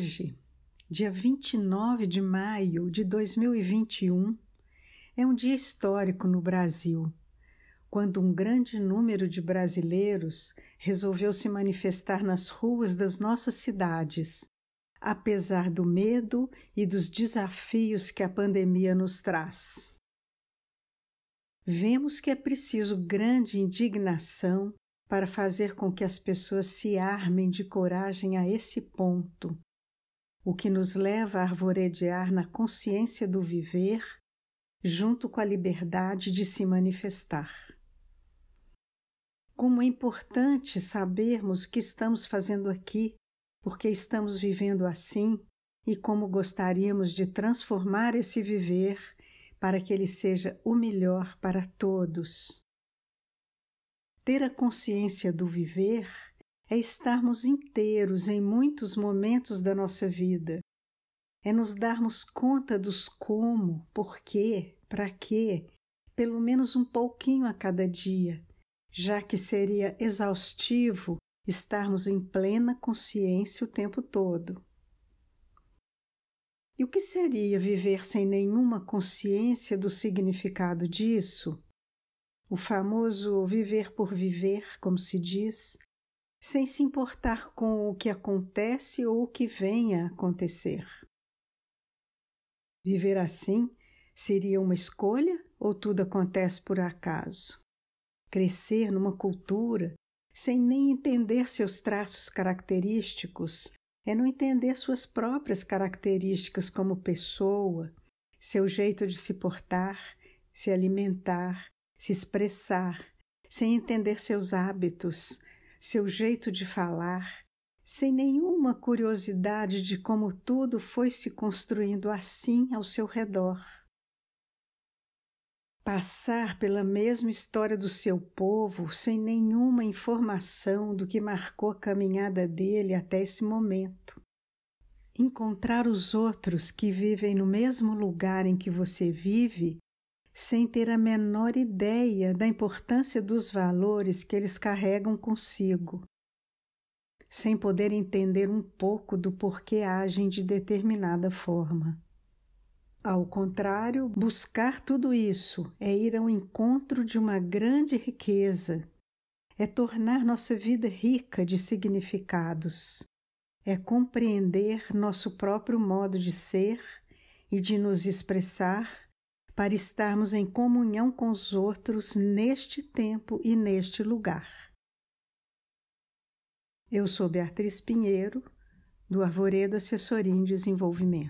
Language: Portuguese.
Hoje, dia 29 de maio de 2021, é um dia histórico no Brasil, quando um grande número de brasileiros resolveu se manifestar nas ruas das nossas cidades, apesar do medo e dos desafios que a pandemia nos traz. Vemos que é preciso grande indignação para fazer com que as pessoas se armem de coragem a esse ponto o que nos leva a arvoredear na consciência do viver, junto com a liberdade de se manifestar. Como é importante sabermos o que estamos fazendo aqui, porque estamos vivendo assim e como gostaríamos de transformar esse viver para que ele seja o melhor para todos. Ter a consciência do viver é estarmos inteiros em muitos momentos da nossa vida, é nos darmos conta dos como, porquê, para quê, pelo menos um pouquinho a cada dia, já que seria exaustivo estarmos em plena consciência o tempo todo. E o que seria viver sem nenhuma consciência do significado disso? O famoso viver por viver, como se diz, sem se importar com o que acontece ou o que venha a acontecer. Viver assim seria uma escolha ou tudo acontece por acaso? Crescer numa cultura sem nem entender seus traços característicos é não entender suas próprias características como pessoa, seu jeito de se portar, se alimentar, se expressar, sem entender seus hábitos, seu jeito de falar, sem nenhuma curiosidade de como tudo foi se construindo assim ao seu redor. Passar pela mesma história do seu povo sem nenhuma informação do que marcou a caminhada dele até esse momento. Encontrar os outros que vivem no mesmo lugar em que você vive sem ter a menor ideia da importância dos valores que eles carregam consigo, sem poder entender um pouco do porquê agem de determinada forma. Ao contrário, buscar tudo isso é ir ao encontro de uma grande riqueza, é tornar nossa vida rica de significados, é compreender nosso próprio modo de ser e de nos expressar para estarmos em comunhão com os outros neste tempo e neste lugar. Eu sou Beatriz Pinheiro, do Arvoredo Assessoria em Desenvolvimento.